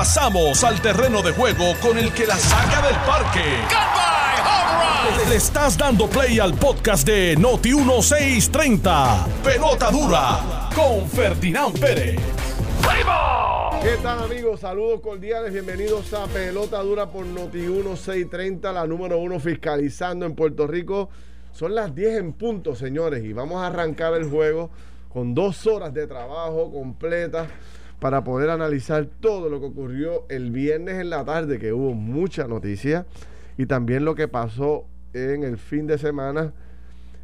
Pasamos al terreno de juego con el que la saca del parque. Le estás dando play al podcast de Noti 1630. Pelota dura con Ferdinand Pérez. ¿Qué tal amigos? Saludos cordiales, bienvenidos a Pelota Dura por Noti 1630, la número uno fiscalizando en Puerto Rico. Son las 10 en punto, señores, y vamos a arrancar el juego con dos horas de trabajo completas para poder analizar todo lo que ocurrió el viernes en la tarde, que hubo mucha noticia, y también lo que pasó en el fin de semana,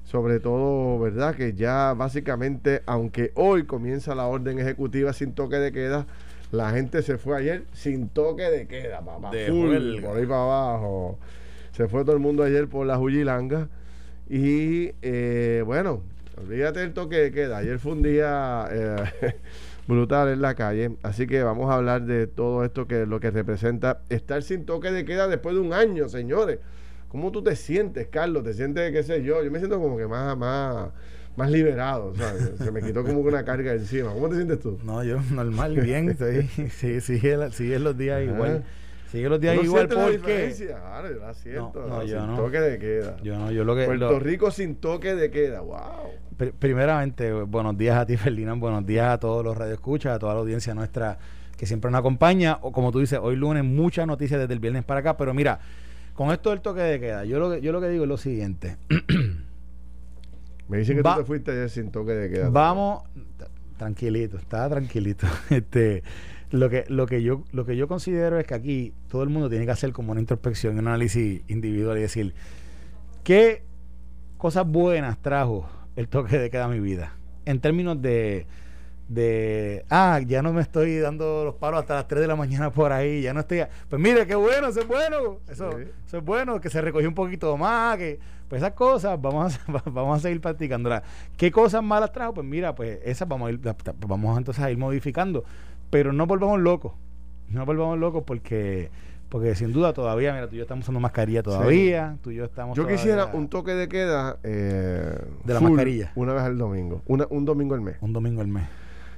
sobre todo, ¿verdad? Que ya básicamente, aunque hoy comienza la orden ejecutiva sin toque de queda, la gente se fue ayer sin toque de queda, papá. De full, por ahí para abajo. Se fue todo el mundo ayer por la Juyilanga. Y eh, bueno, olvídate del toque de queda. Ayer fue un día eh, brutal en la calle. Así que vamos a hablar de todo esto que lo que representa estar sin toque de queda después de un año, señores. ¿Cómo tú te sientes, Carlos? ¿Te sientes, qué sé yo? Yo me siento como que más, más, más liberado. ¿sabes? Se me quitó como una carga encima. ¿Cómo te sientes tú? No, yo normal, bien, estoy, sí, sigue, sigue los días Ajá. igual. Sigue los días ¿Tú no igual porque? Claro, yo la siento. No, no, yo sin no. toque de queda. yo no, yo lo que Puerto lo- Rico sin toque de queda. ¡Wow! pri- primeramente, buenos días a ti, Ferdinand, buenos días a todos los radioescuchas, a toda la audiencia nuestra que siempre nos acompaña, o como tú dices, hoy lunes muchas noticias desde el viernes para acá, pero mira, con esto del toque de queda, yo lo que yo lo que digo es lo siguiente. Me dicen que Va- tú te fuiste ayer sin toque de queda. Vamos tranquilito, está tranquilito. Este, lo que lo que yo lo que yo considero es que aquí todo el mundo tiene que hacer como una introspección, un análisis individual y decir qué cosas buenas trajo el toque de queda a mi vida en términos de de ah, ya no me estoy dando los palos hasta las 3 de la mañana por ahí, ya no estoy, pues mire, qué bueno, eso es bueno, eso, Sí. eso es bueno, que se recogió un poquito más, que pues esas cosas vamos a, vamos a seguir practicándolas. ¿Qué cosas malas trajo? Pues mira, pues esas vamos a ir, vamos entonces a ir modificando, pero no volvamos locos, no volvamos locos porque porque sin duda todavía, mira, tú y yo estamos usando mascarilla todavía, tú y yo estamos Yo todavía- quisiera un toque de queda eh, De la full mascarilla. Una vez al domingo. Una- un domingo al mes. un domingo al mes.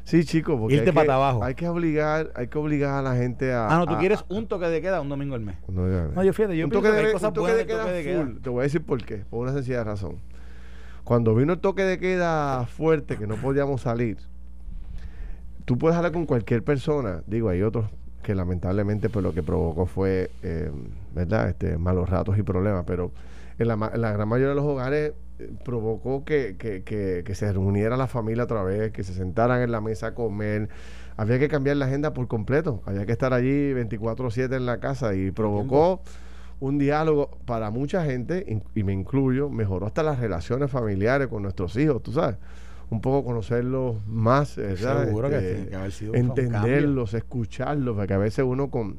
Sí, chicos, porque Irte hay que- pata abajo. Hay que obligar, hay que obligar a la gente a. Ah, no, tú a- quieres un toque de queda un domingo al mes. No, yo fíjate, yo un toque que de, hay un cosas toque buenas de queda toque de queda. full. Te voy a decir por qué. Por una sencilla razón. Cuando vino el toque de queda fuerte, que no podíamos salir, tú puedes hablar con cualquier persona. Digo, hay otros que lamentablemente pues lo que provocó fue, eh, ¿verdad? Este, malos ratos y problemas, pero en la, en la gran mayoría de los hogares eh, provocó que, que, que, que se reuniera la familia otra vez, que se sentaran en la mesa a comer. Había que cambiar la agenda por completo. Había que estar allí 24/7 en la casa y provocó un diálogo para mucha gente, y me incluyo, mejoró hasta las relaciones familiares con nuestros hijos, tú sabes. Un poco conocerlos más, ¿verdad? Seguro que Este, tiene que haber sido un entenderlos, escucharlos, porque a veces uno con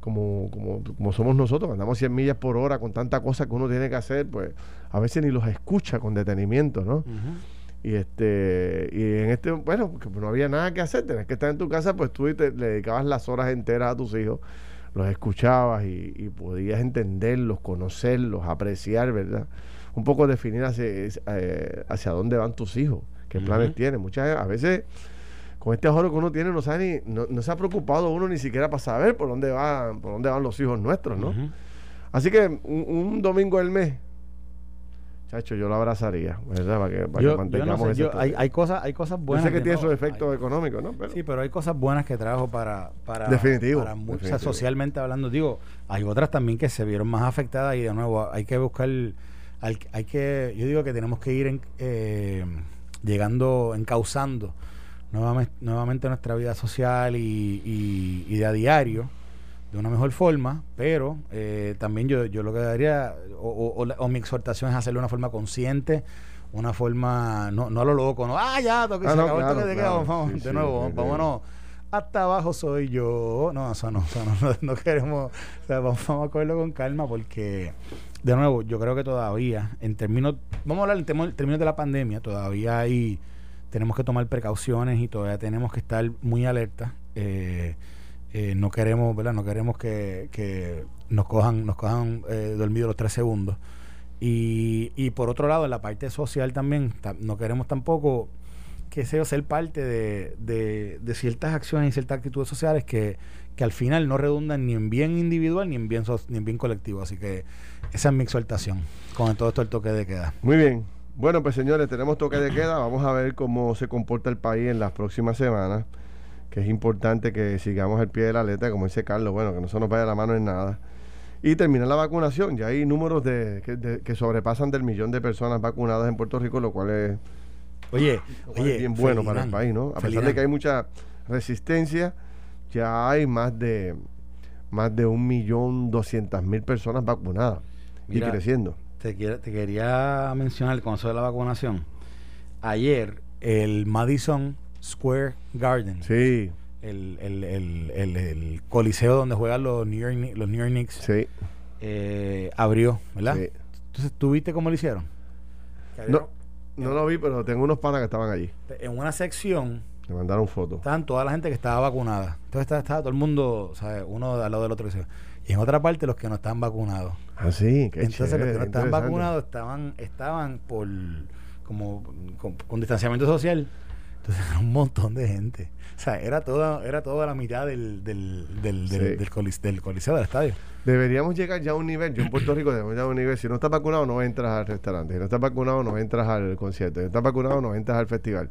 como, como, como somos nosotros, andamos 100 millas por hora con tanta cosa que uno tiene que hacer, pues a veces ni los escucha con detenimiento, ¿no? Y este y en este, bueno, porque no había nada que hacer, tenías que estar en tu casa, pues tú y te- le dedicabas las horas enteras a tus hijos, los escuchabas y, y podías entenderlos, conocerlos, apreciar, ¿verdad? Un poco definir hacia, eh, hacia dónde van tus hijos, qué planes Ujú. tienen. Muchas a veces con este ahorro que uno tiene no sabe ni, no, no se ha preocupado uno ni siquiera para saber por dónde van, por dónde van los hijos nuestros, ¿no? Así que un, un domingo del mes, chacho, yo lo abrazaría, ¿verdad? Para que, para que yo mantengamos no sé, yo- toque. hay, hay cosas, hay cosas Yo buenas. sé que tiene no, sus efectos hay- económicos, ¿no? Pero Sí, pero hay cosas buenas que trajo para, para, Definitivo, para muchas, definitivo. socialmente hablando. Digo, hay otras también que se vieron más afectadas y de nuevo hay que buscar, hay, hay que, yo digo que tenemos que ir en- eh, llegando, encauzando nuevamente, nuevamente nuestra vida social y, y, y de a diario de una mejor forma, pero eh, también yo, yo lo que daría, o, o- o o mi exhortación es hacerlo de una forma consciente, una forma, no, no a lo loco, no, ah, ya, toque, Ah, se no, acabó claro, toque de queda, claro. vamos, Sí, de nuevo, sí, sí. Hasta abajo soy yo, no, eso no, eso no, no, queremos, o sea, vamos, a cogerlo con calma porque, de nuevo, yo creo que todavía, en términos, vamos a hablar en términos de la pandemia, todavía hay, tenemos que tomar precauciones y todavía tenemos que estar muy alerta. Eh, eh, no queremos, ¿verdad? No queremos que, que nos cojan, nos cojan eh, dormidos los tres segundos. Y, y por otro lado, en la parte social también, ta- no queremos tampoco que sé ser parte de, de, ciertas acciones y ciertas actitudes sociales que, que al final no redundan ni en bien individual ni en bien, ni en bien colectivo. Así que esa es mi exhortación con todo esto el toque de queda. Muy bien. Bueno, pues señores, tenemos toque de queda. Vamos a ver cómo se comporta el país en las próximas semanas. Que es importante que sigamos el pie de la letra, como dice Carlos. Bueno, que no se nos vaya la mano en nada. Y terminar la vacunación. Ya hay números de, que, sobrepasan del millón de personas vacunadas en Puerto Rico, lo cual es, oye, oye, bien bueno para el país, ¿no? A pesar de que hay mucha resistencia, ya hay más de más de un millón doscientas mil personas vacunadas y creciendo. Te, te quería mencionar el consejo de la vacunación. Ayer el Madison Square Garden. Sí. El, el, el, el, coliseo donde juegan los New York, los New York Knicks. Sí. Eh, abrió, ¿verdad? Sí. Entonces, ¿tú viste cómo lo hicieron? No, no lo vi, pero tengo unos panas que estaban allí. En una sección me mandaron fotos. Estaban toda la gente que estaba vacunada. Entonces estaba, todo el mundo, ¿sabes? Uno al lado del otro. Y en otra parte los que no estaban vacunados. Ah, sí, qué Entonces los que no estaban vacunados estaban, estaban por como con, distanciamiento social. Entonces era un montón de gente. O sea, era toda, era toda la mitad del, del, del, del, coliseo, del estadio. Deberíamos llegar ya a un nivel, yo en Puerto Rico debemos llegar a un nivel, si no estás vacunado no entras al restaurante, si no estás vacunado no entras al concierto, si no estás vacunado no entras al festival.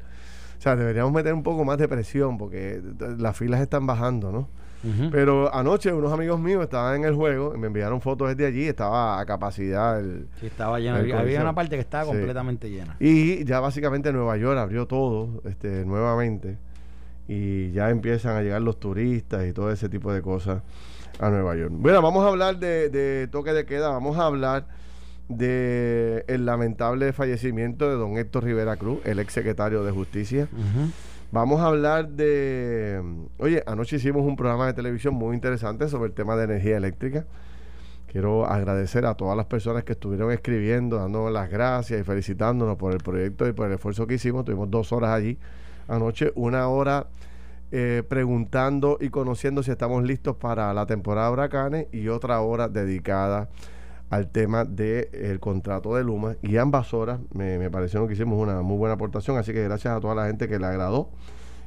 O sea, deberíamos meter un poco más de presión porque las filas están bajando, ¿no? Pero anoche unos amigos míos estaban en el juego, y me enviaron fotos desde allí, estaba a capacidad. El, sí, estaba lleno. Había una parte que estaba completamente llena. Y ya básicamente Nueva York abrió todo este, nuevamente y ya empiezan a llegar los turistas y todo ese tipo de cosas a Nueva York. Bueno, vamos a hablar de, de toque de queda, vamos a hablar de el lamentable fallecimiento de don Héctor Rivera Cruz, el ex secretario de Justicia. Vamos a hablar de... Oye, anoche hicimos un programa de televisión muy interesante sobre el tema de energía eléctrica. Quiero agradecer a todas las personas que estuvieron escribiendo, dándonos las gracias y felicitándonos por el proyecto y por el esfuerzo que hicimos. Tuvimos dos horas allí anoche, una hora eh, preguntando y conociendo si estamos listos para la temporada de huracanes y otra hora dedicada al tema del contrato de Luma y ambas horas me, me parecieron que hicimos una muy buena aportación, así que gracias a toda la gente que le agradó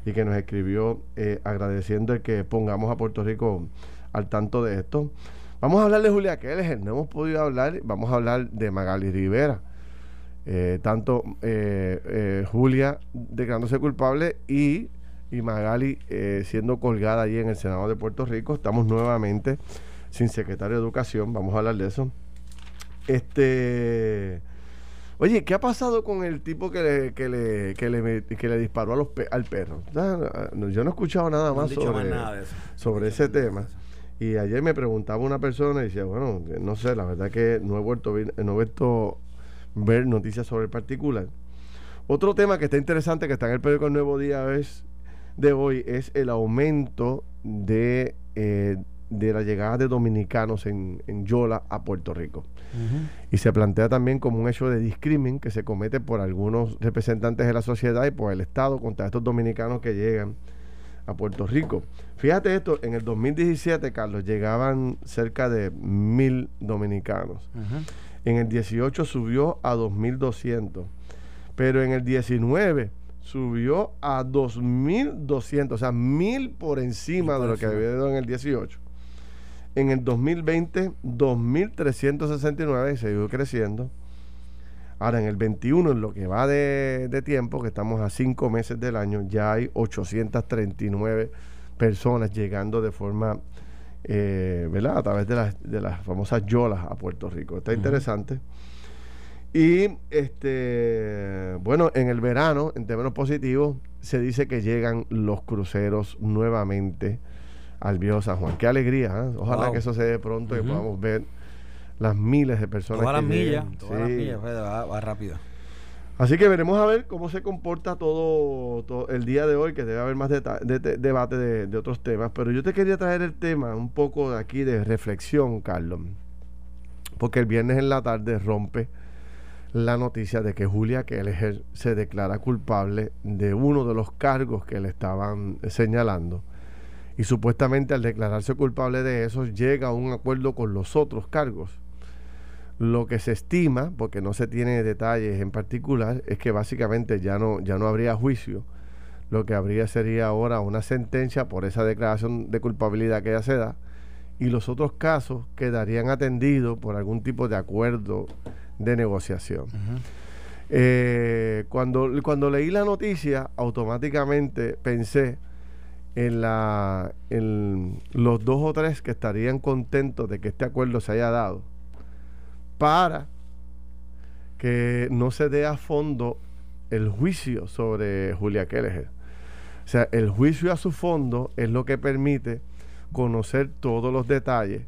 y que nos escribió eh, agradeciendo el que pongamos a Puerto Rico al tanto de esto. Vamos a hablar de Julia Keller, no hemos podido hablar, vamos a hablar de Magali Rivera. Eh, tanto eh, Julia declarándose culpable y, y Magali siendo colgada allí en el Senado de Puerto Rico. Estamos nuevamente sin secretario de Educación, vamos a hablar de eso. Este. Oye, ¿qué ha pasado con el tipo que le, que le, que le, que le disparó a los al perro? Yo no he escuchado nada más sobre, sobre ese tema. Y ayer me preguntaba una persona y decía, bueno, no sé, la verdad que no he vuelto, no he vuelto ver noticias sobre el particular. Otro tema que está interesante, que está en el periódico El Nuevo Día es, de hoy, es el aumento de, eh, de la llegada de dominicanos en, en Yola a Puerto Rico. Y se plantea también como un hecho de discrimen que se comete por algunos representantes de la sociedad y por el Estado contra estos dominicanos que llegan a Puerto Rico. Fíjate esto, en el 2017, Carlos, llegaban cerca de mil dominicanos. En el 18 subió a 2.200, pero en el 19 subió a 2.200, o sea, mil por encima de lo que había dado en el 18. En el 2020, 2.369 y seguido creciendo. Ahora, en el 21, en lo que va de, tiempo, que estamos a cinco meses del año, ya hay 839 personas llegando de forma, eh, ¿verdad? A través de las, de las famosas yolas a Puerto Rico. Está interesante. Y, este, bueno, en el verano, en términos positivos, se dice que llegan los cruceros nuevamente al viejo San Juan. Qué alegría, ¿eh? ojalá que eso se dé pronto y podamos ver las miles de personas todas las millas, todas las millas, va, rápido. Así que veremos a ver cómo se comporta todo, el día de hoy, que debe haber más debate de, otros temas. Pero yo te quería traer el tema un poco de aquí de reflexión, Carlos. Porque el viernes en la tarde rompe la noticia de que Julia Keller se declara culpable de uno de los cargos que le estaban señalando y supuestamente al declararse culpable de eso llega a un acuerdo con los otros cargos. Lo que se estima, porque no se tiene detalles en particular, es que básicamente ya no, ya no habría juicio. Lo que habría sería ahora una sentencia por esa declaración de culpabilidad que ella se da y los otros casos quedarían atendidos por algún tipo de acuerdo de negociación. Eh, cuando, cuando leí la noticia, automáticamente pensé en, la, en los dos o tres que estarían contentos de que este acuerdo se haya dado para que no se dé a fondo el juicio sobre Julia Kelleher. O sea, el juicio a su fondo es lo que permite conocer todos los detalles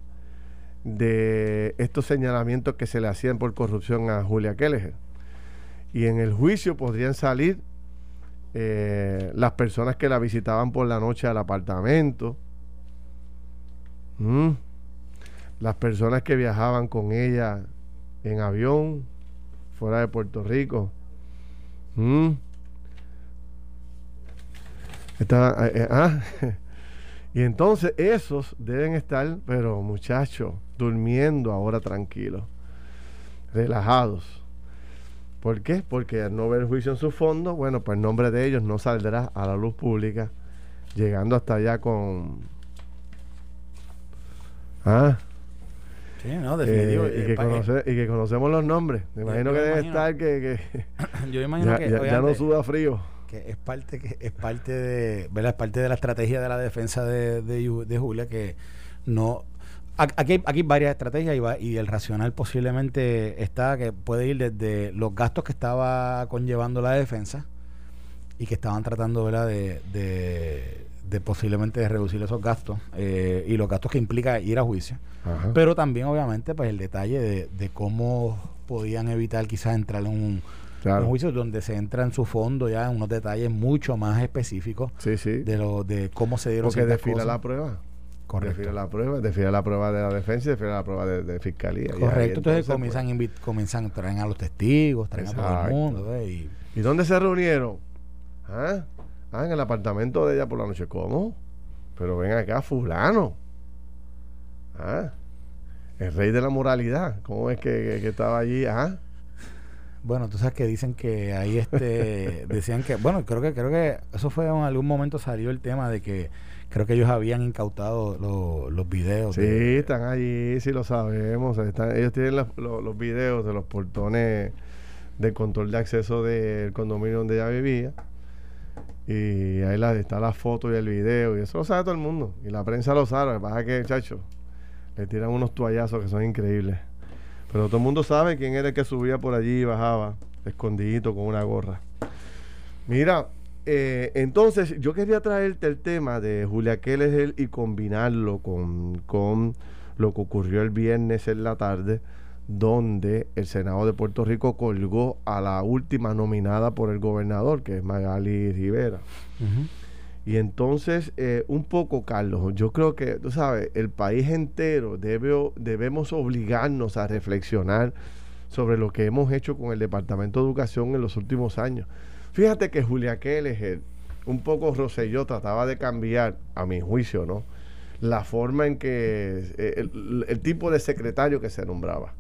de estos señalamientos que se le hacían por corrupción a Julia Kelleher. Y en el juicio podrían salir eh, las personas que la visitaban por la noche al apartamento, las personas que viajaban con ella en avión fuera de Puerto Rico. Eh, eh, ah, y entonces esos deben estar, pero muchachos, durmiendo ahora tranquilos, relajados. ¿Por qué? Porque al no ver juicio en su fondo, bueno, pues el nombre de ellos no saldrá a la luz pública, llegando hasta allá con... Ah, Sí, no, eh, y, que conocemos los nombres. Me imagino que debe estar que, yo imagino que ya, no suda frío. Que es parte que es parte de, ¿verdad? Es parte de la estrategia de la defensa de, de, Julia que no Aquí hay, aquí varias estrategias y, y, el racional posiblemente está que puede ir desde los gastos que estaba conllevando la defensa y que estaban tratando ¿verdad? De, de, posiblemente reducir esos gastos eh, y los gastos que implica ir a juicio. Pero también obviamente pues el detalle de, cómo podían evitar quizás entrar en un, juicio donde se entra en su fondo ya en unos detalles mucho más específicos de lo de cómo se dieron Porque desfila la prueba. Correcto. Define la prueba, la prueba de la defensa y define la prueba de, fiscalía. Correcto, entonces, comienzan, pues, comienzan a traer a los testigos, traen a todo el mundo. Y, ¿Y dónde se reunieron? ¿Ah? ¿Ah? en el apartamento de ella por la noche. ¿Cómo? Pero ven acá, fulano. ¿Ah? El rey de la moralidad. ¿Cómo es que, estaba allí? ¿Ah? Bueno, tú sabes que dicen que ahí este decían que bueno, creo que creo que eso fue en algún momento salió el tema de que creo que ellos habían incautado los videos. Sí, están allí, sí lo sabemos. ellos tienen los, videos de los portones de control de acceso del condominio donde ella vivía. Y ahí la, está la foto y el video. Y eso lo sabe todo el mundo. Y la prensa lo sabe. Lo que pasa es que, chacho, le tiran unos toallazos que son increíbles. Pero todo el mundo sabe quién era el que subía por allí y bajaba, escondidito con una gorra. Mira, eh, entonces, yo quería traerte el tema de Julia Keller y combinarlo con, con lo que ocurrió el viernes en la tarde, donde el Senado de Puerto Rico colgó a la última nominada por el gobernador, que es Magali Rivera. Y entonces, eh, un poco, Carlos, yo creo que, tú sabes, el país entero debe, debemos obligarnos a reflexionar sobre lo que hemos hecho con el Departamento de Educación en los últimos años. Fíjate que Julia Keller, un poco Roselló, trataba de cambiar, a mi juicio, ¿no? La forma en que eh, el, tipo de secretario que se nombraba.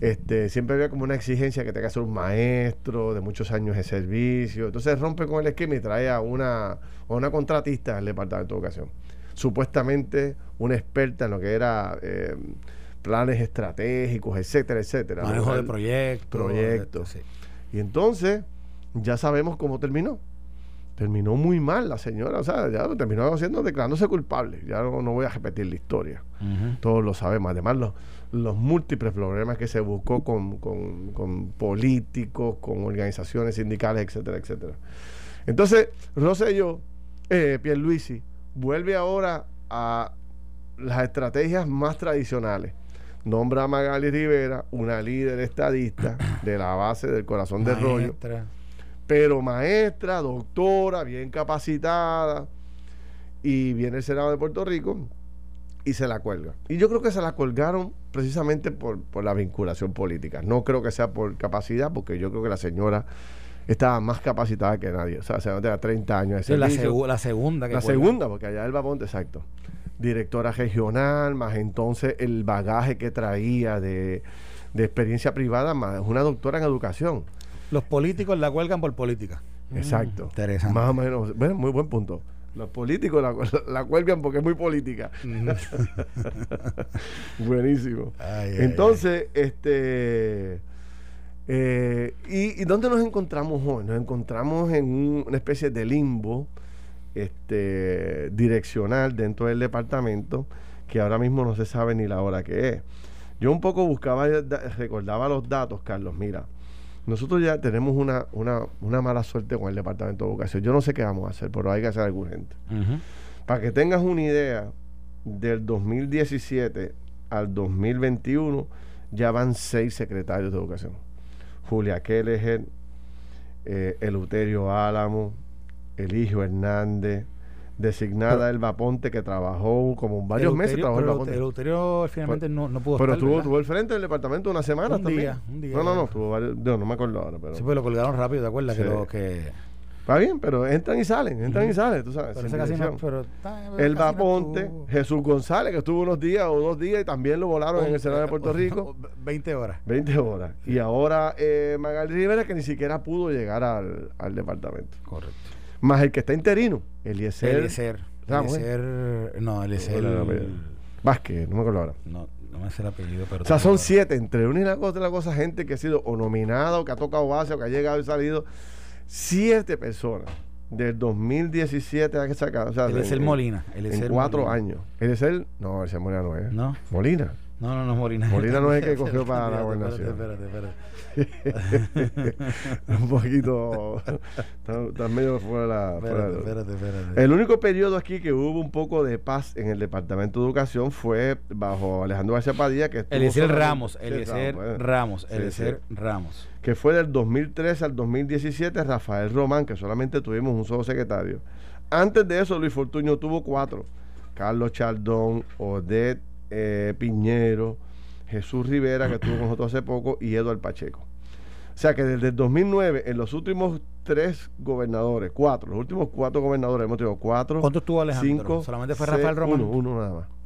Este, siempre había como una exigencia que tenga que ser un maestro de muchos años de servicio. Entonces rompe con el esquema y trae a una, a una contratista del Departamento de Educación. Supuestamente una experta en lo que era eh, planes estratégicos, etcétera, etcétera. Manejo de proyectos. Proyectos. Y entonces ya sabemos cómo terminó. Terminó muy mal la señora, o sea, ya terminó haciendo, declarándose culpable. Ya no, voy a repetir la historia. Todos lo sabemos. Además, los, los múltiples problemas que se buscó con, con, políticos, con organizaciones sindicales, etcétera, etcétera. Entonces, Rosselló, eh, Pierluisi, vuelve ahora a las estrategias más tradicionales. Nombra a Magali Rivera, una líder estadista de la base del corazón del rollo pero maestra, doctora, bien capacitada, y viene el Senado de Puerto Rico y se la cuelga. Y yo creo que se la colgaron precisamente por, la vinculación política. No creo que sea por capacidad, porque yo creo que la señora estaba más capacitada que nadie. O sea, se tenga 30 años de servicio. la, segunda La segunda, porque allá el Ponte, exacto. Directora regional, más entonces el bagaje que traía de de experiencia privada, más una doctora en educación. Los políticos la cuelgan por política. Exacto. interesante. Más o menos. Bueno, muy buen punto. Los políticos la, la cuelgan porque es muy política. Buenísimo. Entonces, este. Eh, y, dónde nos encontramos hoy? Nos encontramos en una especie de limbo este, direccional dentro del departamento que ahora mismo no se sabe ni la hora que es. Yo un poco buscaba, recordaba los datos, Carlos. Mira, nosotros ya tenemos una, una, mala suerte con el Departamento de Educación. Yo no sé qué vamos a hacer, pero hay que hacer algo urgente. Para que tengas una idea, del 2017 al 2021 ya van seis secretarios de Educación. Julia Kelleher, eh, Eluterio Álamo, Eligio Hernández, designada Elba Ponte, que trabajó como varios meses. Trabajó pero Ponte. Eleuterio finalmente no, no, pudo Pero estuvo, tuvo el frente del departamento una semana un también. Día, un día. No, no, no, estuvo varios, no, no me acuerdo ahora. Pero, sí, pues lo colgaron rápido, ¿te acuerdas? Que lo que Está bien, pero entran y salen, entran y salen, tú sabes. Pero casi no, pero, Elba Ponte, Jesús González, que estuvo unos días o dos días y también lo volaron en el Senado de Puerto Rico. 20 horas. 20 horas. Y ahora eh, Magali Rivera, que ni siquiera pudo llegar al, al departamento. Correcto. Más el que está interino, Eliezer. Eliezer. Eliezer. No, Eliezer. Vázquez, no me acuerdo ahora. No, no me sé el apellido, pero. O sea, son siete. Entre una y la cosa, la cosa, gente que ha sido o nominada, o que ha tocado base, o que ha llegado y salido. Siete personas del 2017 a que sacar. O sea, Eliezer Molina. en cuatro años. Eliezer. No, Eliezer Molina no es. No. Molina. No, no, no Molina. Molina no es el que cogió para la gobernación. Espérate, espérate. un poquito. Está, medio fuera de la. Espérate, espérate, espérate. El único periodo aquí que hubo un poco de paz en el Departamento de Educación fue bajo Alejandro García Padilla. Que Eliezer Ramos, Eliezer Ramos, Eliezer Ramos. Que fue del 2013 al 2017 Rafael Román, que solamente tuvimos un solo secretario. Antes de eso, Luis Fortuño tuvo cuatro. Carlos Chaldón, Odette eh, Piñero, Jesús Rivera, que estuvo con nosotros hace poco, y Eduardo Pacheco. O sea que desde el 2009, en los últimos tres gobernadores, cuatro, los últimos cuatro gobernadores, hemos tenido cuatro. ¿Cuánto estuvo Alejandro? Cinco, ¿Solamente fue Rafael Román? Uno, uno nada más.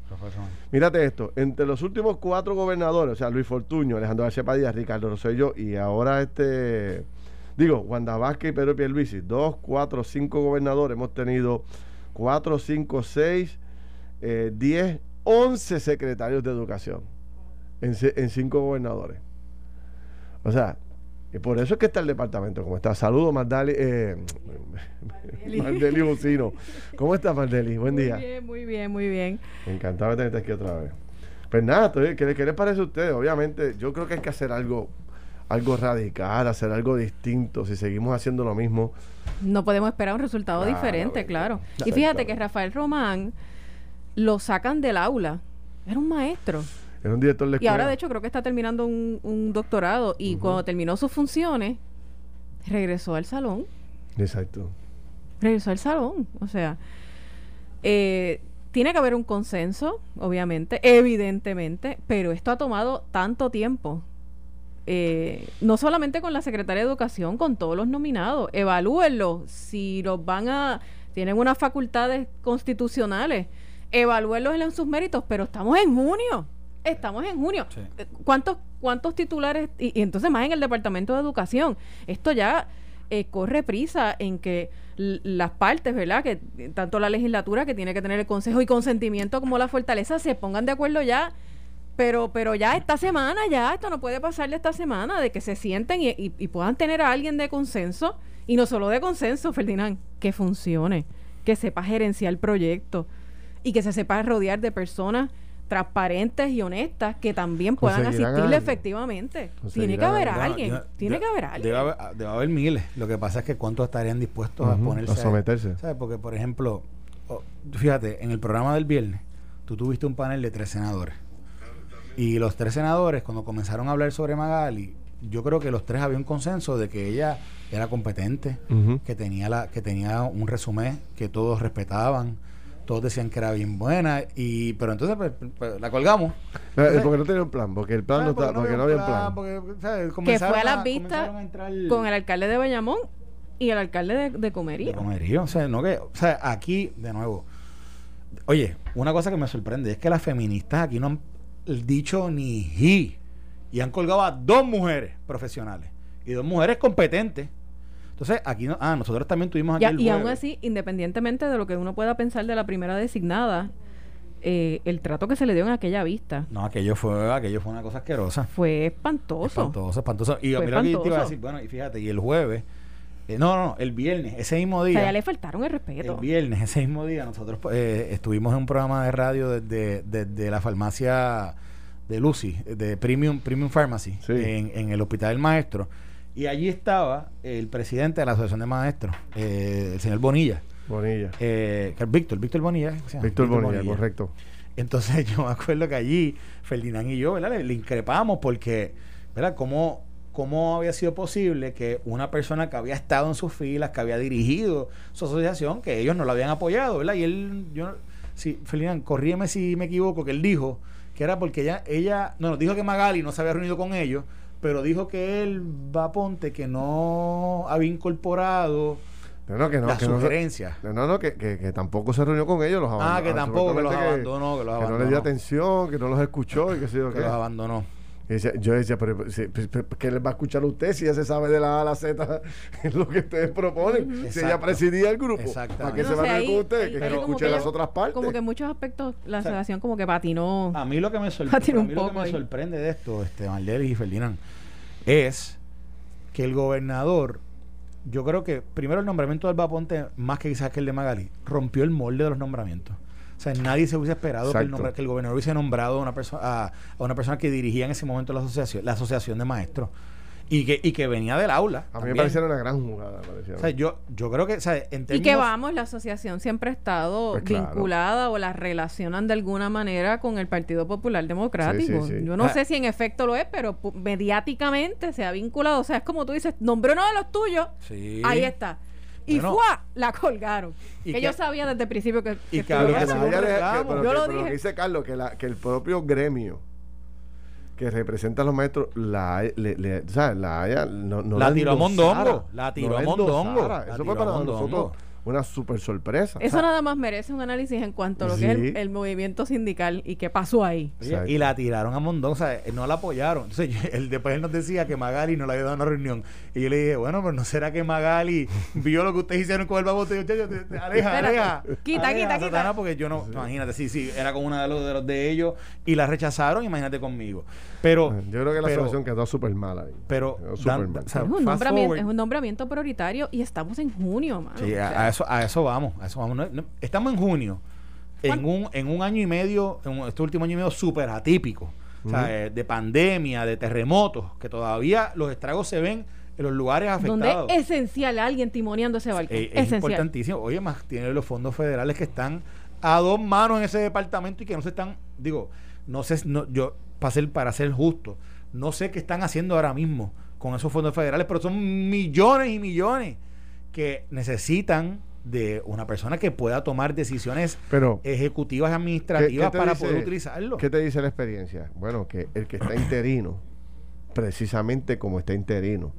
Mírate esto, entre los últimos cuatro gobernadores, o sea, Luis Fortuño, Alejandro García Padilla, Ricardo Rosselló y ahora este, digo, Wanda Vázquez y Pedro Pierluisi, dos, cuatro, cinco gobernadores, hemos tenido cuatro, cinco, seis, eh, diez 11 secretarios de educación en, en cinco gobernadores. O sea, y por eso es que está el departamento como está. Saludos, Mardali, eh, Mardeli Bucino. ¿Cómo estás, Mardeli? Buen día. Muy bien, muy bien, muy bien. Encantado de tenerte aquí otra vez. Pues nada, ¿qué, les parece a ustedes? Obviamente, yo creo que hay que hacer algo algo radical, hacer algo distinto. Si seguimos haciendo lo mismo. No podemos esperar un resultado diferente, claro. Y fíjate que Rafael Román lo sacan del aula. Era un maestro. Era un director de Y ahora, de hecho, creo que está terminando un, doctorado. Y cuando terminó sus funciones, regresó al salón. Exacto. Regresó al salón. O sea, eh, tiene que haber un consenso, obviamente, evidentemente, pero esto ha tomado tanto tiempo. Eh, no solamente con la Secretaría de Educación, con todos los nominados. Evalúenlo. Si los van a. Tienen unas facultades constitucionales evalúenlos en sus méritos, pero estamos en junio. Estamos en junio. Eh, ¿Cuántos, ¿Cuántos titulares? Y, entonces más en el Departamento de Educación. Esto ya eh, corre prisa en que las partes, ¿verdad? Que tanto la legislatura que tiene que tener el consejo y consentimiento como la fortaleza se pongan de acuerdo ya. Pero, pero ya esta semana, ya, esto no puede pasar de esta semana, de que se sienten y, y puedan tener a alguien de consenso, y no solo de consenso, Ferdinand, que funcione, que sepa gerenciar el proyecto y que se sepa rodear de personas transparentes y honestas que también puedan asistirle efectivamente. Tiene que haber alguien, tiene que haber alguien. Debe haber, miles. Lo que pasa es que cuántos estarían dispuestos a ponerse a someterse. ¿sabes? Porque, por ejemplo, fíjate, en el programa del viernes, tú tuviste un panel de tres senadores. Y los tres senadores, cuando comenzaron a hablar sobre Magali, yo creo que los tres había un consenso de que ella era competente, que tenía la, que tenía un resumen que todos respetaban, todos decían que era bien buena y pero entonces pues, pues, la colgamos. Eh, porque no tenía un plan porque el plan no, está, porque, no había plan, que fue a las vistas con el alcalde de Bayamón y el alcalde de, de Comerío. De Comerío o sea no que o sea aquí de nuevo oye una cosa que me sorprende es que las feministas aquí no han dicho ni hi Y han colgado a dos mujeres profesionales y dos mujeres competentes. Entonces, aquí no, ah, nosotros también tuvimos aquí Ya, el y aún así, independientemente de lo que uno pueda pensar de la primera designada, eh, el trato que se le dio en aquella vista No, aquello fue, aquello fue una cosa asquerosa. fue espantoso. Espantoso, espantoso. Y Fue mira que te iba a decir, bueno, y fíjate, y el jueves, eh, no, no, no, el viernes, ese mismo O día. sea, ya le faltaron el respeto. El viernes, ese mismo día, nosotros eh, estuvimos en un programa de radio desde de, de la farmacia de Lucy, de Premium, Premium Pharmacy, Sí. en, en el Hospital del Maestro. Y allí estaba el presidente de la Asociación de Maestros, eh, el señor Bonilla, Bonilla. eh, Víctor, Víctor Bonilla. Víctor Bonilla, correcto. Entonces yo me acuerdo que allí Ferdinand y yo, ¿verdad? Le, le increpamos porque, ¿verdad? ¿Cómo, ¿Cómo había sido posible que una persona que había estado en sus filas, que había dirigido su asociación, que ellos no lo habían apoyado, ¿verdad? Y él, yo, sí, Ferdinand, corrígeme si me equivoco, que él dijo que era porque ella, ella, no, nos dijo que Magali no se había reunido con ellos, pero dijo que él, Vaponte, que no había incorporado No, no, que no, las que sugerencias. no, no, no, que, que, que tampoco se reunió con ellos, los abandonó. Ah, que tampoco, que los abandonó, que los no les dio atención, que no los escuchó y que yo que los abandonó. Yo decía, pero, si- pues, pues, ¿qué les va a escuchar a usted si ya se sabe de la A a la Z lo que ustedes proponen? Si ella presidía el grupo, Exactamente. ¿para qué No se va a con usted? ahí- Que, como escuche que- las otras partes. Como que en muchos aspectos la O sea, como que patinó. A mí lo que me, sorprende, un a mí lo que poco me sorprende de esto, este, Mardelis y Ferdinand, es que el gobernador, yo creo que primero el nombramiento del Vaponte, más que quizás que el de Magali, rompió el molde de los nombramientos. O sea, nadie se hubiese esperado que el, nombra- que el gobernador hubiese nombrado a una, persona a, a una persona que dirigía en ese momento la asociación, la asociación de maestros y que, y que venía del aula. A mí me también. pareció una gran jugada. O sea, yo, yo creo que, o sea, en Y términos... que vamos, la asociación siempre ha estado Pues claro. vinculada o la relacionan de alguna manera con el Partido Popular Democrático. Sí, sí, sí. Yo no Ah. sé si en efecto lo es, pero mediáticamente se ha vinculado. O sea, es como tú dices, nombró uno de los tuyos, Sí. ahí está. Y Bueno. ¡fua! La colgaron. Y que, que- yo sabía desde el principio que, y que que esto a lo iba a que reclamo. pero Yo que- lo pero lo dije. que dice Carlos, que, la, que el propio gremio que representa a los maestros, la, le, le- o sea, la haya, no, no La tiró a mondongo, la tiró a mondongo, la Eso fue para mondongo. nosotros una super sorpresa. Eso nada más merece un análisis en cuanto a lo que es el, el movimiento sindical y qué pasó ahí. Oye, y la tiraron a Mondón, o sea, eh, no la apoyaron. Entonces, yo- él, después él nos decía que Magali no le había dado una reunión. Y yo le dije, bueno, pero ¿no será que Magali vio lo que ustedes hicieron con el babote? Y yo, "Chacho, te- te- aleja, aleja. Quita, aleja, quita, Satana", quita. Porque yo no, imagínate, sí, sí, era con uno de los de, los de ellos y la rechazaron, imagínate conmigo. Pero, Yo creo que la pero- solución quedó súper mala ahí. pero, dan- súper mal. o sea, Es un, nombramiento, forward. es un nombramiento prioritario y estamos en junio, mano. Sí, O a, sea, a eso, a eso vamos, a eso vamos. No- no- estamos en junio, en un, en un año y medio, en un- este último año y medio súper atípico, o sea, Ujú. eh, de pandemia, de terremotos, que todavía los estragos se ven en los lugares donde afectados. es esencial alguien timoneando ese barco. Eh, es esencial. importantísimo. Oye, más tiene los fondos federales que están a dos manos en ese departamento y que no se están, digo, no sé, no, yo, para ser, para ser justo, no sé qué están haciendo ahora mismo con esos fondos federales, pero son millones y millones que necesitan de una persona que pueda tomar decisiones Pero, ejecutivas y ¿qué- administrativas qué para dice- poder utilizarlo. ¿Qué te dice la experiencia? Bueno, que el que está interino, precisamente como está interino,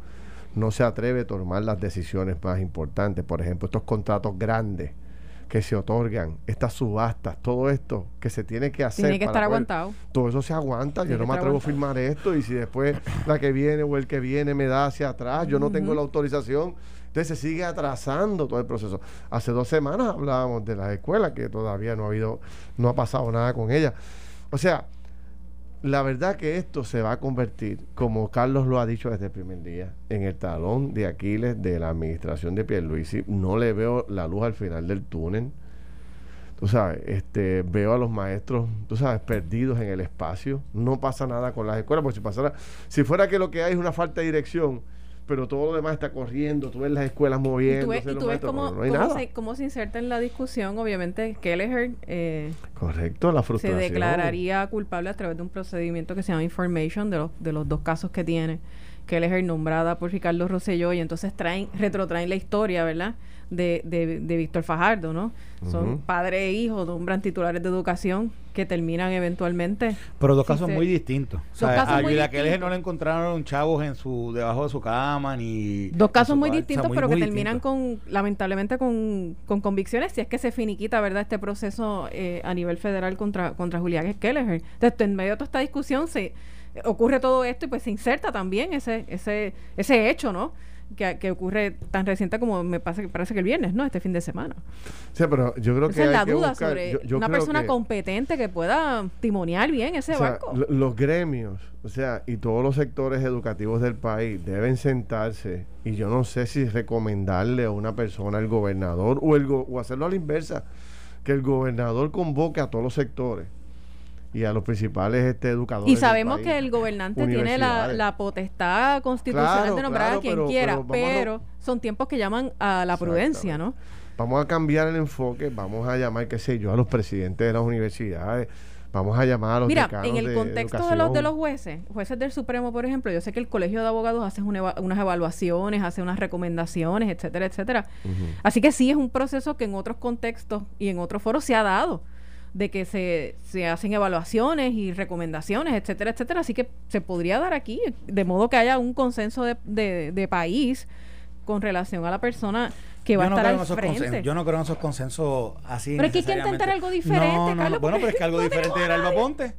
no se atreve a tomar las decisiones más importantes. Por ejemplo, estos contratos grandes que se otorgan, estas subastas, todo esto que se tiene que hacer. Tiene que para estar poder- aguantado. Todo eso se aguanta. Tiene yo no me atrevo a firmar esto y si después la que viene o el que viene me da hacia atrás, yo no tengo la autorización. Entonces se sigue atrasando todo el proceso. Hace dos semanas hablábamos de las escuelas que todavía no ha habido, no ha pasado nada con ellas. O sea, la verdad que esto se va a convertir, como Carlos lo ha dicho desde el primer día, en el talón de Aquiles de la administración de Pierluisi. No le veo la luz al final del túnel. Tú sabes, este, veo a los maestros, tú sabes, perdidos en el espacio. No pasa nada con las escuelas, porque si pasara, si fuera que lo que hay es una falta de dirección, pero todo lo demás está corriendo, tú ves las escuelas Y tú moviéndose, ves, y tú ves cómo, pero no hay cómo nada. se, cómo se inserta en la discusión. Obviamente, Kelleher eh, Correcto, la se frustración. declararía culpable a través de un procedimiento que se llama Information de los, de los dos casos que tiene. Kelleher nombrada por Ricardo Rosselló y entonces traen, retrotraen la historia, ¿verdad? De, de, de Víctor Fajardo, ¿no? Son padre e hijo, nombran titulares de educación que terminan eventualmente. Pero dos casos muy distintos. O sea, casos a muy distintos. no le encontraron chavos en su debajo de su cama ni Dos casos muy cuarto. O sea, distintos, muy, pero que terminan con, lamentablemente, con, con convicciones, si es que se finiquita, ¿verdad?, este proceso eh, a nivel federal contra, contra Julián Kelleher. Entonces, en medio de toda esta discusión, se, ocurre todo esto y pues se inserta también ese, ese, ese hecho, ¿no? Que, ocurre tan reciente como me pasa, parece que el viernes, ¿no? Este fin de semana. Sí, pero yo creo que. es la duda sobre una persona competente que pueda timoniar bien ese barco. Los gremios, o sea, y todos los sectores educativos del país deben sentarse y yo no sé si recomendarle a una persona al gobernador o, el o hacerlo a la inversa, que el gobernador convoque a todos los sectores y a los principales este, educadores. Y sabemos que el gobernante tiene la, potestad constitucional de nombrar a quien quiera, pero, son tiempos que llaman a la prudencia, ¿no? Vamos a cambiar el enfoque, vamos a llamar, qué sé yo, a los presidentes de las universidades, vamos a llamar a los Mira, en el contexto de, los de los jueces, jueces del Supremo, por ejemplo, yo sé que el Colegio de Abogados hace unas evaluaciones, hace unas recomendaciones, etcétera, etcétera. Así que sí es un proceso que en otros contextos y en otros foros se ha dado de que se, se hacen evaluaciones y recomendaciones, etcétera, etcétera. Así que se podría dar aquí, de modo que haya un consenso de, de, país con relación a la persona que va a estar al frente. Yo no creo en esos consensos así. Pero es que hay que intentar algo diferente, Carlos. Bueno, pero es que algo diferente era Alba Ponte.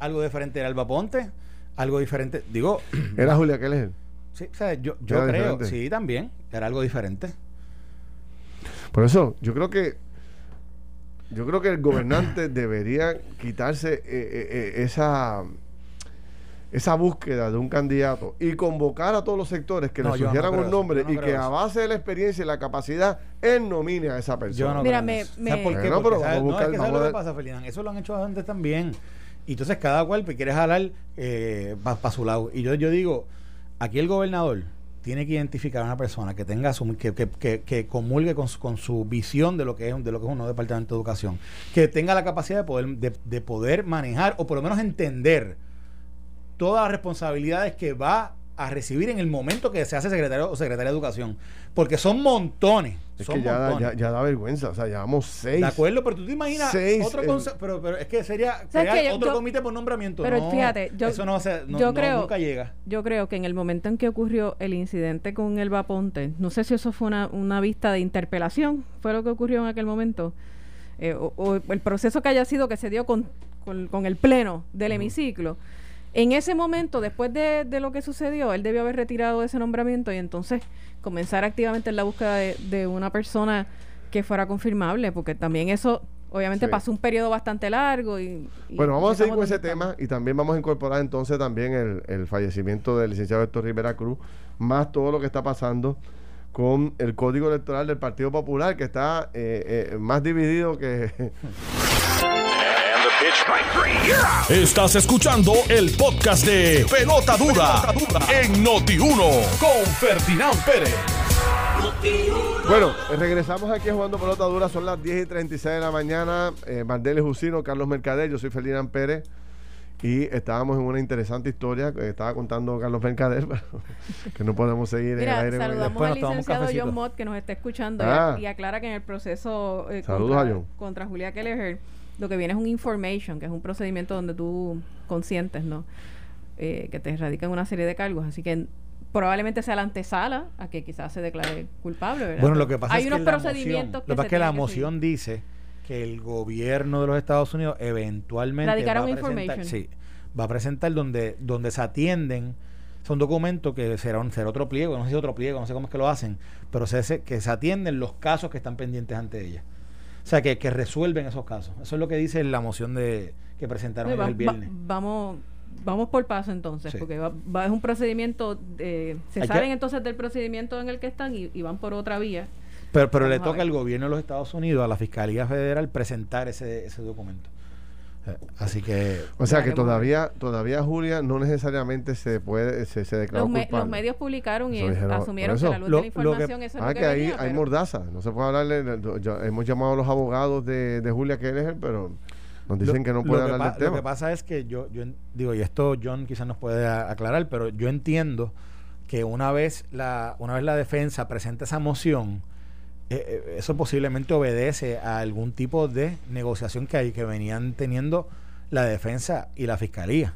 Algo diferente era Alba Ponte. Algo diferente. Digo. ¿Era Julia Keller? Sí, o sea, yo, yo creo. Sí, también. Era algo diferente. Por eso, yo creo que yo creo que el gobernante debería quitarse eh, eh, eh, esa esa búsqueda de un candidato y convocar a todos los sectores que le sugieran un nombre y que a base de la experiencia y la capacidad él nomine a esa persona. No Mira, me, por qué? no, pero vamos a buscar, es que lo que pasa, Ferdinand? Eso lo han hecho antes también. Y entonces cada cual quiere jalar eh, para su lado. Y yo, yo digo, aquí el gobernador tiene que identificar a una persona que tenga su, que, que, que, comulgue con su, con su, visión de lo que es de lo que es un nuevo departamento de educación, que tenga la capacidad de poder, de poder manejar o por lo menos entender todas las responsabilidades que va a recibir en el momento que se hace secretario o secretaria de educación. Porque son montones. Es que ya, Da, ya, da vergüenza. O sea, llevamos seis. De acuerdo, pero tú te imaginas otro pero, pero es que sería otro comité por nombramiento. Pero fíjate, yo, eso no, yo creo, nunca llega. Yo creo que en el momento en que ocurrió el incidente con el Vaponte, no sé si eso fue una, una vista de interpelación, fue lo que ocurrió en aquel momento, eh, o, el proceso que haya sido que se dio con, con, el pleno del hemiciclo. En ese momento, después de, lo que sucedió, él debió haber retirado ese nombramiento y entonces comenzar activamente en la búsqueda de, una persona que fuera confirmable, porque también eso obviamente pasó un periodo bastante largo y... bueno, vamos a seguir con ese tema y también vamos a incorporar entonces también el, fallecimiento del licenciado Héctor Rivera Cruz, más todo lo que está pasando con el código electoral del Partido Popular, que está eh, eh, más dividido que... Estás escuchando el podcast de Pelota Dura, en Noti1 con Ferdinand Pérez. Bueno, regresamos aquí jugando Pelota Dura, son las 10 y 36 de la mañana. Eh, Jusino, Carlos Mercader, yo soy Ferdinand Pérez. Y estábamos en una interesante historia que estaba contando Carlos Mercader, que no podemos seguir en el aire. Saludamos al licenciado John Mott que nos está escuchando ah. y, aclara que en el proceso eh, contra, contra Julia Kelleher lo que viene es un information, que es un procedimiento donde tú consientes, ¿no? Eh, que te erradican una serie de cargos. Así que probablemente sea la antesala a que quizás se declare culpable, ¿verdad? Bueno, lo que pasa es que procedimientos lo que, pasa es que la moción dice que el gobierno de los Estados Unidos eventualmente va a, presentar, sí, va a presentar donde donde se atienden son documentos que será, un, será otro pliego, no sé si otro pliego, no sé cómo es que lo hacen, pero se, que se atienden los casos que están pendientes ante ella. O sea, que, que resuelven esos casos. Eso es lo que dice la moción de que presentaron el viernes. vamos vamos por paso entonces, porque va, es un procedimiento, de, se salen entonces del procedimiento en el que están y, van por otra vía. Pero, pero le toca al gobierno de los Estados Unidos, a la Fiscalía Federal, presentar ese, ese documento. Así que. O sea que todavía, todavía Julia no necesariamente se puede, se, se declaró los, culpable. los medios publicaron y asumieron que la luz de la información eso es ah, lo que, que ahí hay mordaza. No se puede hablarle. hemos llamado a los abogados de, de Julia Keller, pero nos dicen que no puede hablar del tema. Lo que pasa es que yo, yo digo, y esto John quizás nos puede aclarar, pero yo entiendo que una vez la, una vez la defensa presenta esa moción, eh, eh, eso posiblemente obedece a algún tipo de negociación que hay que venían teniendo la defensa y la fiscalía.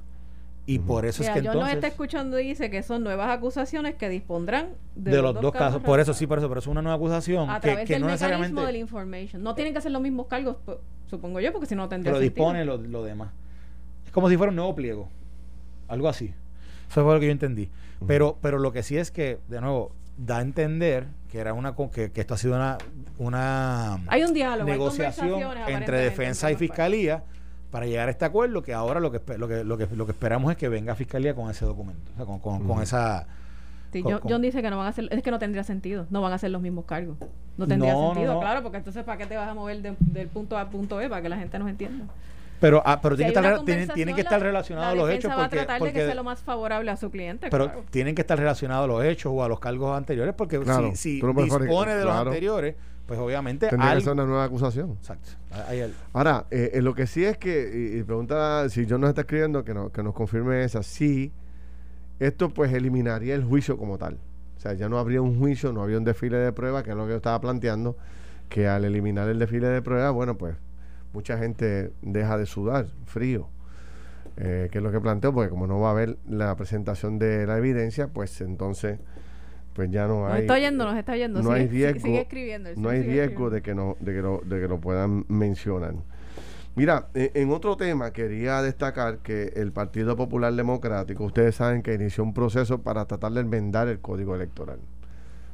Y por eso es que yo entonces... no está escuchando dice que son nuevas acusaciones que dispondrán de, los, dos, casos. Por eso sí, por eso, pero es una nueva acusación a que, través del no mecanismo del information. No tienen que ser los mismos cargos, supongo yo, porque si no tendría Pero dispone lo, lo, demás. Es como si fuera un nuevo pliego. algo así. Eso fue lo que yo entendí. Pero, pero lo que sí es que, de nuevo, da a entender que era una que, que esto ha sido una, una hay un diálogo, negociación entre defensa y fiscalía para llegar a este acuerdo que ahora lo que, lo que, lo que, lo que esperamos es que venga fiscalía con ese documento, o sea, con, con, con esa Sí, John, dice que no van a hacer, es que no tendría sentido, no van a hacer los mismos cargos. No tendría sentido, claro, porque entonces ¿para qué te vas a mover del punto A al punto B? Para que la gente nos entienda. Pero, ah, pero tienen, que estar, tienen, que estar relacionados los hechos. Porque, va a tratar de que sea lo más favorable a su cliente. Pero tienen que estar relacionados los hechos o a los cargos anteriores, porque si, si dispone de los anteriores, pues obviamente. Tendría que ser una nueva acusación. Exacto. Ahora, eh, eh, lo que sí es que, y, pregunta si John nos está escribiendo, que, no, que nos confirme esa, sí, esto pues eliminaría el juicio como tal. O sea, ya no habría un juicio, no habría un desfile de pruebas, que es lo que yo estaba planteando, que al eliminar el desfile de pruebas, bueno, pues mucha gente deja de sudar frío, eh, que es lo que planteo, porque como no va a haber la presentación de la evidencia, pues entonces pues ya no hay. Nos está oyendo, nos está oyendo. No hay riesgo, sigue escribiendo. No hay riesgo de que, no, de, que lo, de que lo puedan mencionar. Mira, e, en, otro tema quería destacar que el Partido Popular Democrático, ustedes saben que inició un proceso para tratar de enmendar el código electoral.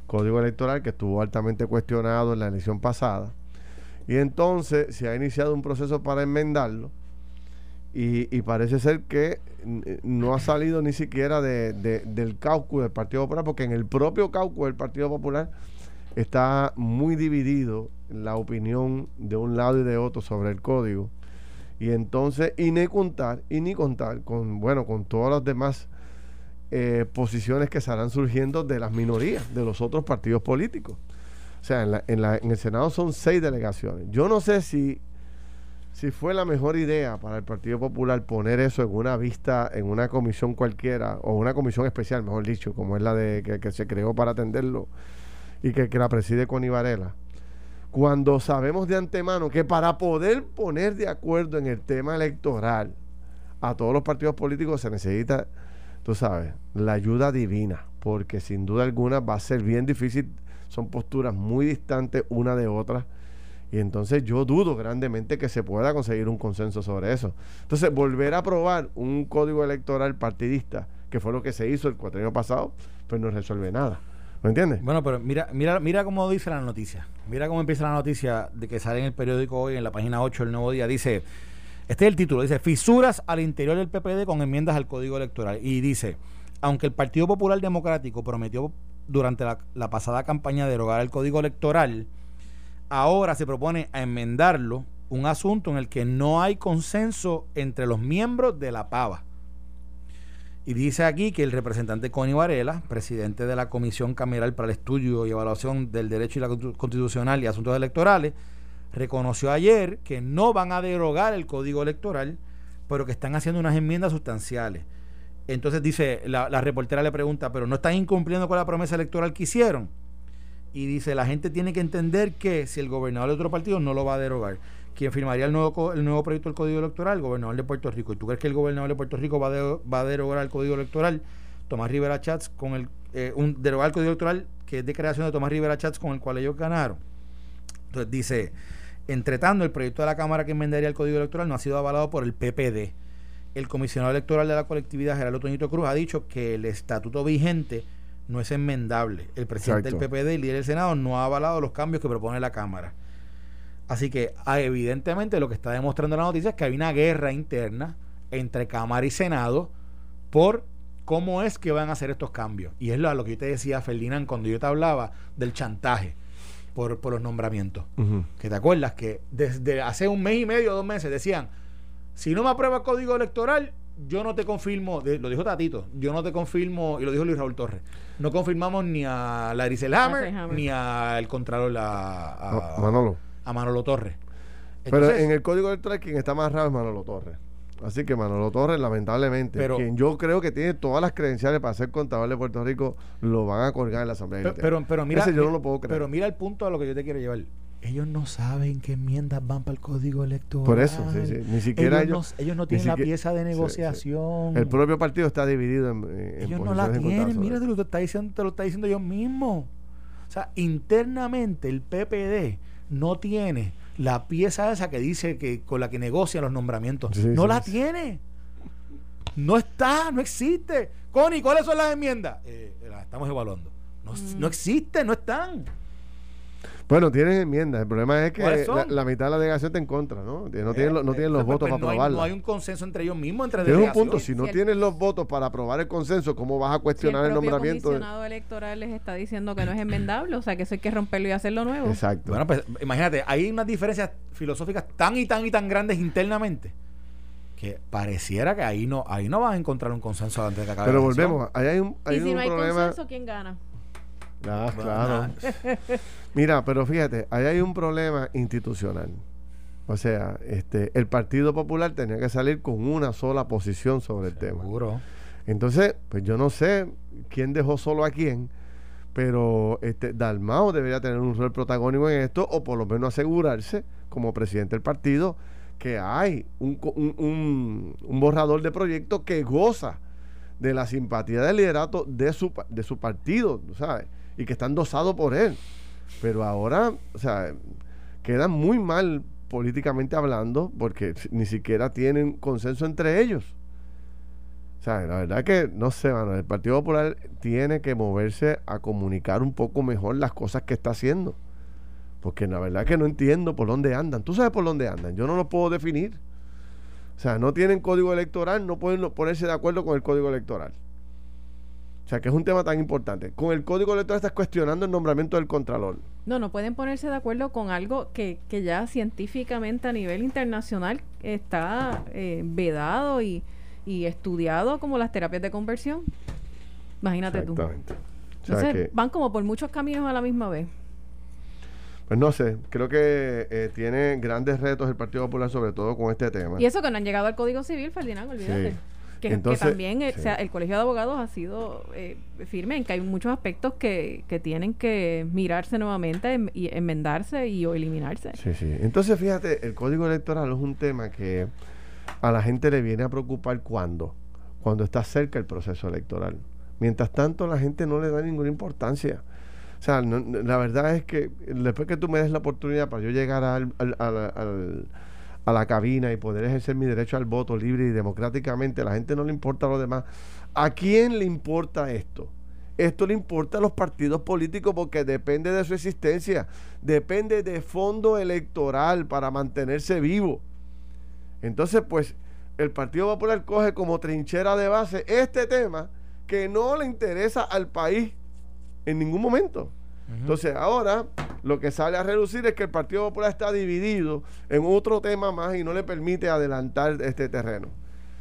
Código electoral que estuvo altamente cuestionado en la elección pasada y entonces se ha iniciado un proceso para enmendarlo y, parece ser que no ha salido ni siquiera de, del caucus del Partido Popular, porque en el propio caucus del Partido Popular está muy dividido la opinión de un lado y de otro sobre el código. Y entonces, y ni contar, y ni contar con, bueno, con todas las demás eh, posiciones que estarán surgiendo de las minorías, de los otros partidos políticos. O sea, en, la, en, el Senado son seis delegaciones. Yo no sé si, si fue la mejor idea para el Partido Popular poner eso en una vista, en una comisión cualquiera, o una comisión especial, mejor dicho, como es la de que, se creó para atenderlo y que, la preside con Varela. Cuando sabemos de antemano que para poder poner de acuerdo en el tema electoral a todos los partidos políticos se necesita, tú sabes, la ayuda divina, porque sin duda alguna va a ser bien difícil son posturas muy distantes una de otra. Y entonces yo dudo grandemente que se pueda conseguir un consenso sobre eso. Entonces, volver a aprobar un código electoral partidista, que fue lo que se hizo el cuatrienio pasado, pues no resuelve nada. ¿Me entiendes? Bueno, pero mira, mira, mira cómo dice la noticia. Mira cómo empieza la noticia de que sale en el periódico hoy, en la página 8 el nuevo día. Dice, este es el título, dice, fisuras al interior del PPD con enmiendas al código electoral. Y dice, aunque el Partido Popular Democrático prometió durante la, pasada campaña de derogar el código electoral, ahora se propone a enmendarlo, un asunto en el que no hay consenso entre los miembros de la PAVA. Y dice aquí que el representante Connie Varela, presidente de la Comisión Cameral para el Estudio y Evaluación del Derecho y la Constitucional y Asuntos Electorales, reconoció ayer que no van a derogar el código electoral, pero que están haciendo unas enmiendas sustanciales. Entonces dice, la, reportera le pregunta, pero no están incumpliendo con la promesa electoral que hicieron. Y dice, la gente tiene que entender que si el gobernador de otro partido no lo va a derogar, quien firmaría el nuevo, el nuevo proyecto del Código Electoral, el gobernador de Puerto Rico. ¿Y tú crees que el gobernador de Puerto Rico va, va a derogar el Código Electoral? Tomás Rivera Chats con el, eh, un, derogar el Código Electoral que es de creación de Tomás Rivera Chats con el cual ellos ganaron. Entonces dice, entre tanto, el proyecto de la Cámara que enmendaría el Código Electoral no ha sido avalado por el PPD el comisionado electoral de la colectividad, Gerardo Toñito Cruz, ha dicho que el estatuto vigente no es enmendable. El presidente del PPD y el líder del Senado no ha avalado los cambios que propone la Cámara. Así que ah, evidentemente lo que está demostrando la noticia es que hay una guerra interna entre Cámara y Senado por cómo es que van a hacer estos cambios. Y es lo, lo que yo te decía, Ferdinand, cuando yo te hablaba del chantaje por, los nombramientos. Que te acuerdas que desde hace un mes y medio, dos meses, decían, si no me aprueba el código electoral, yo no te confirmo, lo dijo Tatito, yo no te confirmo, y lo dijo Luis Raúl Torres, no confirmamos ni a la Grisel Hammer, ni al Contralor, a, a, Manolo. A Manolo Torres. Pero en el código electoral quien está más raro es Manolo Torres. Así que Manolo Torres, lamentablemente, pero, quien yo creo que tiene todas las credenciales para ser contador de Puerto Rico, lo van a colgar en la Asamblea. Pero, pero, mira, yo no lo puedo creer. Pero mira el punto a lo que yo te quiero llevar ellos no saben qué enmiendas van para el código electoral. Por eso, sí, sí. Ni siquiera ellos, ellos, no, tienen la pieza de negociación. El propio partido está dividido en, ellos no la tienen. Mira, te lo está diciendo, te lo está diciendo yo mismo. O sea, internamente el PPD no tiene la pieza esa que dice que con la que negocia los nombramientos. no la tiene. No está, no existe. Connie, ¿cuáles son las enmiendas? Eh, las estamos evaluando. No, no existen, no están. Bueno, tienen enmiendas. El problema es que la, mitad de la delegación está en contra, ¿no? No tienen, no tienen los votos para aprobarla. no hay un consenso entre ellos mismos, entre Tienes un punto. Si no tienes los votos para aprobar el consenso, ¿cómo vas a cuestionar el, nombramiento? El comisionado electoral les está diciendo que no es enmendable, o sea, que eso hay que romperlo y hacerlo nuevo. Exacto. Bueno, pues imagínate, hay unas diferencias filosóficas tan y tan y tan grandes internamente que pareciera que ahí no ahí no vas a encontrar un consenso antes de que acabe Pero volvemos, ahí hay un, hay y si no hay consenso, ¿quién gana? Ah, claro. Mira, pero fíjate, ahí hay un problema institucional. O sea, este, el Partido Popular tenía que salir con una sola posición sobre el tema. Entonces, pues yo no sé quién dejó solo a quién, pero este Dalmao debería tener un rol protagónico en esto, o por lo menos asegurarse, como presidente del partido, que hay un, un, un borrador de proyecto que goza de la simpatía del liderato de su, de su partido, ¿sabes? y que están dosados por él. Pero ahora, o sea, quedan muy mal políticamente hablando porque ni siquiera tienen consenso entre ellos. O sea, la verdad que no sé, mano, el Partido Popular tiene que moverse a comunicar un poco mejor las cosas que está haciendo. Porque la verdad que no entiendo por dónde andan. Tú sabes por dónde andan, yo no lo puedo definir. O sea, no tienen código electoral, no pueden ponerse de acuerdo con el código electoral. O sea, que es un tema tan importante. Con el código electoral estás cuestionando el nombramiento del Contralor. No, no pueden ponerse de acuerdo con algo que, que ya científicamente a nivel internacional está eh, vedado y, y, estudiado como las terapias de conversión. Imagínate tú. Entonces van como por muchos caminos a la misma vez. Pues no sé, creo que eh, tiene grandes retos el Partido Popular, sobre todo con este tema. Y eso que no han llegado al Código Civil, Ferdinand, olvídate. Que, también eh, el Colegio de Abogados ha sido eh, firme en que hay muchos aspectos que, tienen que mirarse nuevamente y enmendarse y o eliminarse. Sí, sí. Entonces, fíjate, el Código Electoral es un tema que a la gente le viene a preocupar cuando, cuando está cerca el proceso electoral. Mientras tanto, la gente no le da ninguna importancia. O sea, la verdad es que después que tú me des la oportunidad para yo llegar al a la cabina y poder ejercer mi derecho al voto libre y democráticamente. A la gente no le importa lo demás. ¿A quién le importa esto? Esto le importa a los partidos políticos porque depende de su existencia, depende de fondo electoral para mantenerse vivo. Entonces, pues, el Partido Popular coge como trinchera de base este tema que no le interesa al país en ningún momento. Entonces, ahora lo que sale a reducir es que el Partido Popular está dividido en otro tema más y no le permite adelantar este terreno.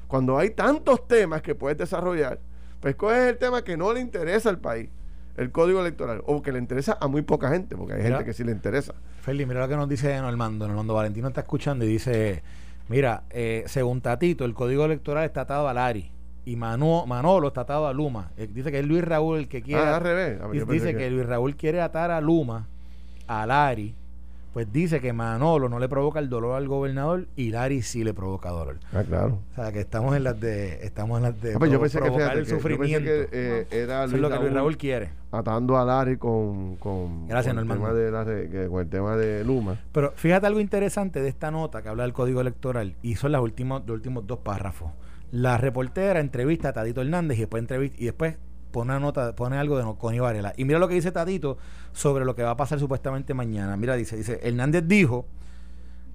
Cuando hay tantos temas que puedes desarrollar, pues coges el tema que no le interesa al país, el código electoral, o que le interesa a muy poca gente, porque hay gente que sí le interesa. Feli, mira lo que nos dice Normando. Normando Valentino está escuchando y dice, mira, eh, según Tatito, el código electoral está atado al ARI y Manolo está atado a Luma. Eh, dice que es Luis Raúl el que quiere. Ah, al revés. dice que... Luis Raúl quiere atar a Luma, a Lari. Pues dice que Manolo no le provoca el dolor al gobernador y Lari sí le provoca dolor. Ah, claro. O sea, que estamos en las de. Estamos en las de. Ah, pues yo pensé que, el sufrimiento. Yo que, eh, era Luis lo que Luis Raúl quiere. Atando a Lari con, con, Gracias, con, el tema de con el tema de Luma. Pero fíjate algo interesante de esta nota que habla del código electoral y son las últimos, los últimos dos párrafos. La reportera entrevista a Tadito Hernández y después entrevista y después pone una nota, pone algo de Connie Varela. Y mira lo que dice Tadito sobre lo que va a pasar supuestamente mañana. Mira, dice, dice, Hernández dijo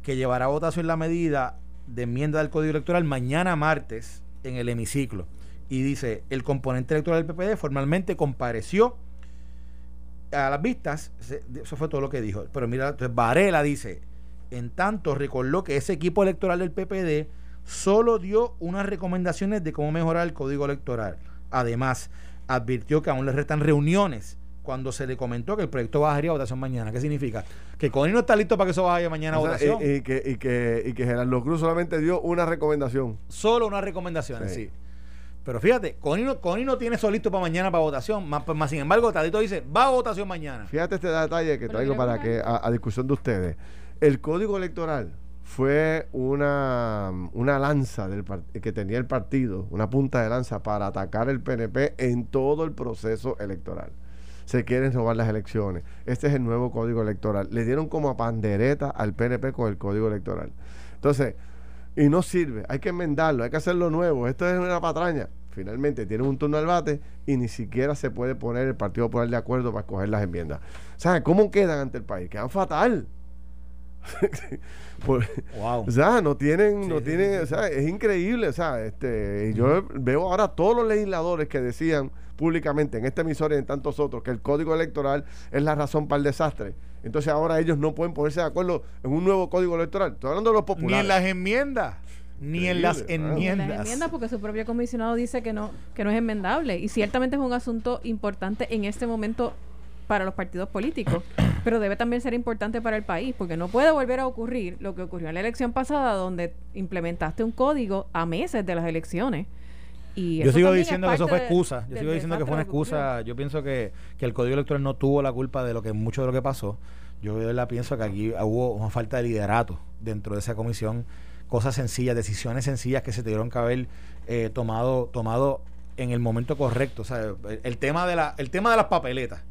que llevará a votación la medida de enmienda del Código Electoral mañana martes en el hemiciclo. Y dice, el componente electoral del PPD formalmente compareció a las vistas. Eso fue todo lo que dijo. Pero mira, entonces Varela dice, en tanto recordó que ese equipo electoral del PPD solo dio unas recomendaciones de cómo mejorar el código electoral. Además, advirtió que aún le restan reuniones cuando se le comentó que el proyecto bajaría a votación mañana. ¿Qué significa? Que Connie no está listo para que eso vaya mañana a votación. Y, que, y, que, y que Gerardo Cruz solamente dio una recomendación. Solo una recomendación, sí. Pero fíjate, Connie no, no tiene eso listo para mañana para votación. Más, más sin embargo, Tadito dice, va a votación mañana. Fíjate este detalle que traigo para que a discusión de ustedes. El código electoral fue una, una lanza del que tenía el partido, una punta de lanza para atacar el PNP en todo el proceso electoral. Se quieren robar las elecciones. Este es el nuevo código electoral. Le dieron como a pandereta al PNP con el código electoral. Entonces, y no sirve. Hay que enmendarlo, hay que hacerlo nuevo. Esto es una patraña. Finalmente tiene un turno al bate y ni siquiera se puede poner el Partido Popular de acuerdo para escoger las enmiendas. O sea, ¿cómo quedan ante el país? Quedan fatal. O sea, no tienen, no tienen, o sea, es increíble, o sea, este, yo veo ahora todos los legisladores que decían públicamente en esta emisora y en tantos otros que el código electoral es la razón para el desastre. Entonces ahora ellos no pueden ponerse de acuerdo en un nuevo código electoral. Estoy hablando de los populares. Ni en las enmiendas. Ni en las enmiendas. En las enmiendas porque su propio comisionado dice que no, que no es enmendable. Y ciertamente es un asunto importante en este momento para los partidos políticos, pero debe también ser importante para el país, porque no puede volver a ocurrir lo que ocurrió en la elección pasada, donde implementaste un código a meses de las elecciones. Y yo sigo diciendo que eso fue excusa. Yo sigo diciendo que fue una excusa. Yo pienso que, que, el código electoral no tuvo la culpa de lo que mucho de lo que pasó. Yo de verdad pienso que aquí hubo una falta de liderato dentro de esa comisión. Cosas sencillas, decisiones sencillas que se tuvieron que haber eh, tomado, tomado en el momento correcto. O sea, el tema de la, el tema de las papeletas.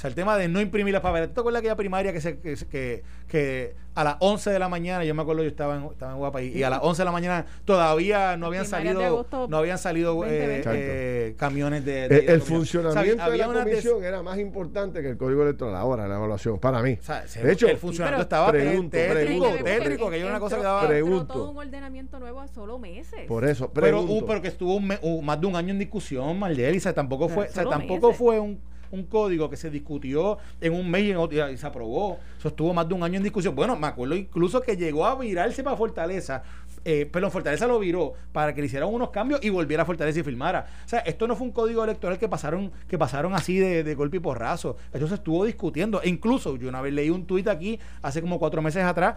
O sea, el tema de no imprimir las papeletas. ¿Te acuerdas aquella primaria que, se, que, que, a las 11 de la mañana, yo me acuerdo, yo estaba en, estaba en Guapa y, a las 11 de la mañana todavía no habían salido no habían salido eh, eh, camiones de... el, funcionamiento de la comisión era más importante que el código electoral ahora, la evaluación, para mí. de hecho, el funcionamiento estaba pregunto, tétrico, tétrico, que era una cosa que daba... Pregunto. todo un ordenamiento nuevo a solo meses. Por eso, pregunto. Pero, pero que estuvo más de un año en discusión, Maldel, y tampoco fue, o sea, tampoco fue un un código que se discutió en un mes y, se aprobó. Eso estuvo más de un año en discusión. Bueno, me acuerdo incluso que llegó a virarse para Fortaleza. Eh, pero Fortaleza lo viró para que le hicieran unos cambios y volviera a Fortaleza y filmara. O sea, esto no fue un código electoral que pasaron, que pasaron así de, golpe y porrazo. Esto se estuvo discutiendo. E incluso yo una vez leí un tuit aquí hace como cuatro meses atrás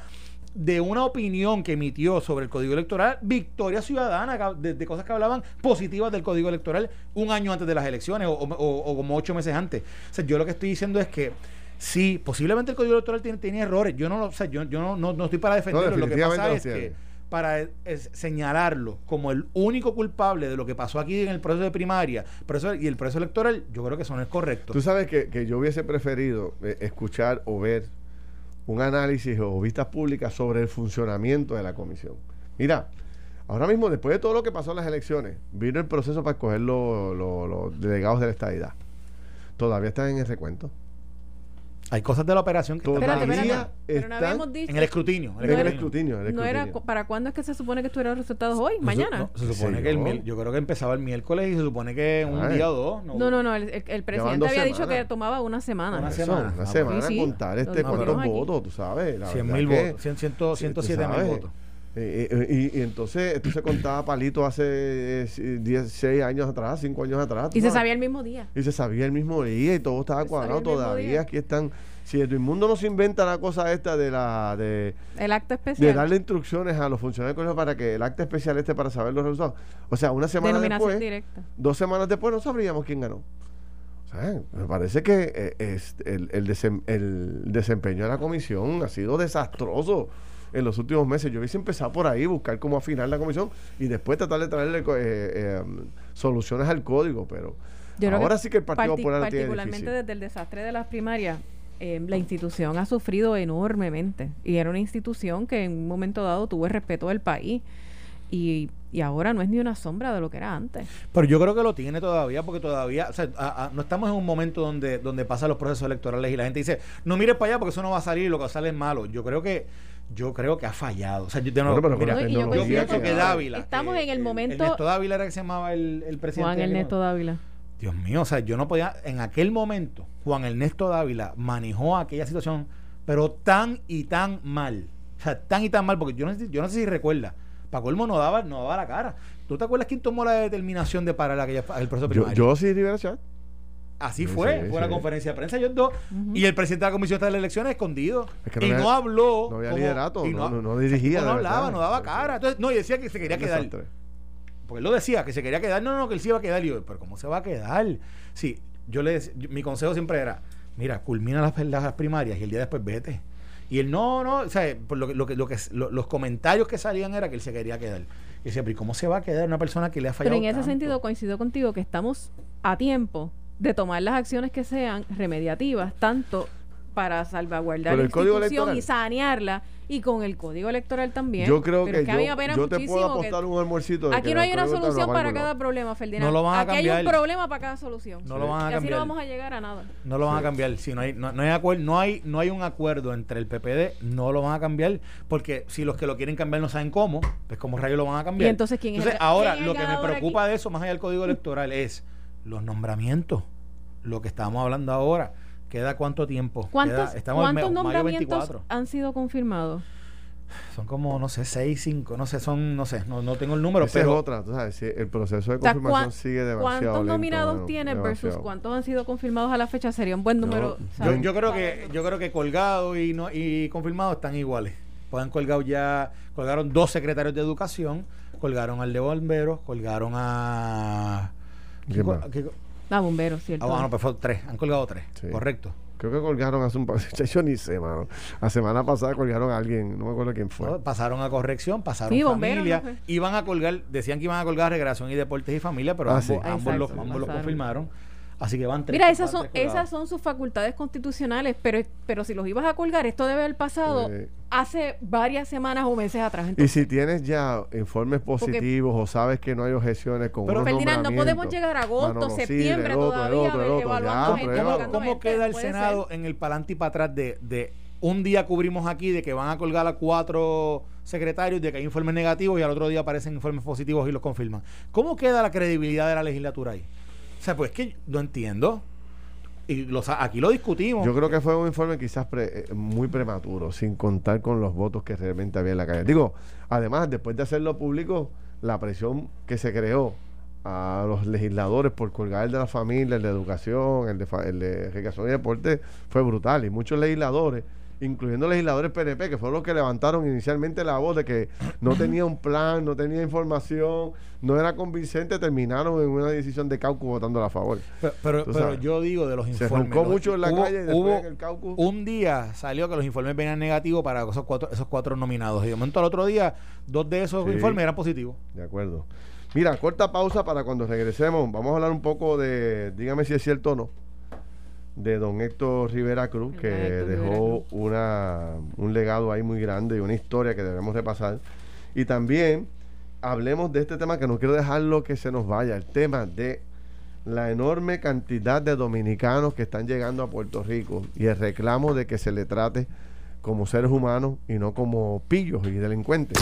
de una opinión que emitió sobre el Código Electoral, Victoria Ciudadana, de, cosas que hablaban positivas del Código Electoral un año antes de las elecciones o, como ocho meses antes. O sea, yo lo que estoy diciendo es que sí, posiblemente el Código Electoral tiene, errores. Yo no lo, o sea, yo, yo no, no, estoy para defenderlo. lo que pasa es que para señalarlo como el único culpable de lo que pasó aquí en el proceso de primaria y el proceso electoral, yo creo que eso no es correcto. Tú sabes que, que yo hubiese preferido eh, escuchar o ver un análisis o vistas públicas sobre el funcionamiento de la comisión. Mira, ahora mismo, después de todo lo que pasó en las elecciones, vino el proceso para escoger los delegados de la estadidad. Todavía están en el recuento. Hay cosas de la operación que todavía están en el escrutinio. En el, escrutinio, No era, ¿Para cuándo es que se supone que estuvieran los resultados hoy? ¿Mañana? se supone que el, yo creo que empezaba el miércoles y se supone que un día o dos. No, no, no. el, presidente había dicho que tomaba una semana. Una semana. Una semana contar este, cuántos votos, tú sabes. 100 mil votos. 107 mil votos. Eh, eh, y, entonces esto se contaba palito hace 16 eh, años atrás, 5 años atrás. Y se sabía el mismo día. Y se sabía el mismo día y todo estaba cuadrado todavía. Aquí están. Si el mundo no se inventa la cosa esta de la. De, el acto especial. De darle instrucciones a los funcionarios para que el acto especial esté para saber los resultados. O sea, una semana después. Dos semanas después no sabríamos quién ganó. O sea, me parece que es, el, el desempeño de la comisión ha sido desastroso en los últimos meses. Yo hubiese empezado por ahí, buscar cómo afinar la comisión y después tratar de traerle eh, eh, soluciones al código, pero ahora sí que el Partido Popular Particularmente desde el desastre de las primarias, eh, la institución ha sufrido enormemente y era una institución que en un momento dado tuvo el respeto del país y, y, ahora no es ni una sombra de lo que era antes. Pero yo creo que lo tiene todavía porque todavía, o sea, no estamos en un momento donde, donde pasan los procesos electorales y la gente dice, no mires para allá porque eso no va a salir, lo que sale es malo. Yo creo que yo creo que ha fallado. O sea, yo, pienso que Dávila. Estamos en el momento. Ernesto Dávila era que se llamaba el, el presidente. Juan Ernesto Dávila. Dios mío, o sea, yo no podía. En aquel momento, Juan Ernesto Dávila manejó aquella situación, pero tan y tan mal. O sea, tan y tan mal, porque yo no, yo no sé si recuerda. Paco Olmo no daba, no daba la cara. ¿Tú te acuerdas quién tomó la determinación de parar aquella, el proceso primario? Yo, yo sí, Rivera Chat. Así fue, fue la conferencia de prensa, yo dos, y el presidente de la Comisión de las Elecciones escondido. y no, habló. No había liderato, no, no, dirigía. No, hablaba, no daba cara. Entonces, no, y decía que se quería quedar. Porque él lo decía, que se quería quedar. No, no, que él sí iba a quedar. Y yo, pero ¿cómo se va a quedar? Sí, yo le mi consejo siempre era, mira, culmina las, las primarias y el día después vete. Y él, no, no, o sea, por lo, lo, lo que, los comentarios que salían era que él se quería quedar. Y decía, pero ¿cómo se va a quedar una persona que le ha fallado Pero en ese sentido coincido contigo que estamos a tiempo de tomar las acciones que sean remediativas, tanto para salvaguardar la institución y sanearla y con el código electoral también. Yo creo Pero que, es a mí me yo, yo te puedo que- apostar un almuercito. de Aquí que no el hay una solución para cada problema, Ferdinand. No lo van a Aquí hay cambiar. un problema para cada solución. No lo van a y así no cambiar. vamos a llegar a nada. No lo van a cambiar. Si no hay, no, no hay acuerdo, no hay, no hay un acuerdo entre el PPD, no lo van a cambiar. Porque si los que lo quieren cambiar no saben cómo, pues como rayos lo van a cambiar. Y entonces, ¿quién es Entonces, el- ahora, quién es lo que me preocupa aquí? de eso, más allá del código electoral, es los nombramientos. Lo que estamos hablando ahora. ¿Queda cuánto tiempo? ¿Cuántos, Queda- estamos en ¿cuántos me- mayo nombramientos 24. han sido confirmados? Son como, no sé, seis, cinco, no sé, son, no sé, no, no tengo el número, Esa es pero otra, tú sabes, el proceso de O sea, confirmación ¿cuán- sigue demasiado ¿Cuántos lento, nominados mano, tiene versus cuántos han sido confirmados a la fecha? Sería un buen número. Yo- yo, ¿sabes? yo creo que yo creo que colgado y no y confirmado están iguales. Pues han colgado ya, colgaron dos secretarios de educación, colgaron al de bomberos, colgaron a ¿Quién más? ¿qué- Ah, bomberos, cierto. Ah, bueno, pues fue tres, han colgado tres, Sí. correcto. Creo que colgaron hace un par Yo ni sé, mano. La semana pasada colgaron a alguien, no me acuerdo quién fue. ¿no? Pasaron a corrección, pasaron Sí, bomberos, familia, ¿no iban a colgar, decían que iban a colgar recreación y deportes y familia, pero Ah, ambos, sí. ambos, lo, Exacto, ambos lo confirmaron. Así que van tres. Mira, van esas son, tres esas son sus facultades constitucionales, pero, pero si los ibas a colgar, esto debe haber pasado Sí. hace varias semanas o meses atrás. Y Entonces, si tienes ya informes positivos o sabes que no hay objeciones con Pero, Ferdinand, no podemos llegar a agosto, mano, no, sí, septiembre otro, el todavía otro, el otro, evaluando ya, gente. ¿Cómo, cómo gente, queda el Senado en el palante y para atrás de, de un día cubrimos aquí de que van a colgar a cuatro secretarios, de que hay informes negativos y al otro día aparecen informes positivos y los confirman? ¿Cómo queda la credibilidad de la legislatura ahí? O sea, pues que no entiendo. Y los, aquí lo discutimos. Yo creo que fue un informe quizás eh, muy prematuro, sin contar con los votos que realmente había en la calle. Digo, además, después de hacerlo público, la presión que se creó a los legisladores por colgar el de la familia, el de educación, el de, el de recreación y deporte, fue brutal. Y muchos legisladores, incluyendo legisladores PNP, que fueron los que levantaron inicialmente la voz de que no tenía un plan, no tenía información, no era convincente, terminaron en una decisión de caucus votando a favor. pero pero, yo digo de los Se informes. roncó los- mucho en la hubo- calle y después hubo en el caucus. Un día salió que los informes venían negativos para esos cuatro, esos cuatro nominados. Y de momento al otro día, dos de esos Sí. informes eran positivos. De acuerdo. Mira, corta pausa para cuando regresemos. Vamos a hablar un poco de, dígame si es cierto o no, de don Héctor Rivera Cruz, que dejó una, un legado ahí muy grande y una historia que debemos repasar. Y también hablemos de este tema que no quiero dejarlo que se nos vaya, el tema de la enorme cantidad de dominicanos que están llegando a Puerto Rico y el reclamo de que se le trate como seres humanos y no como pillos y delincuentes.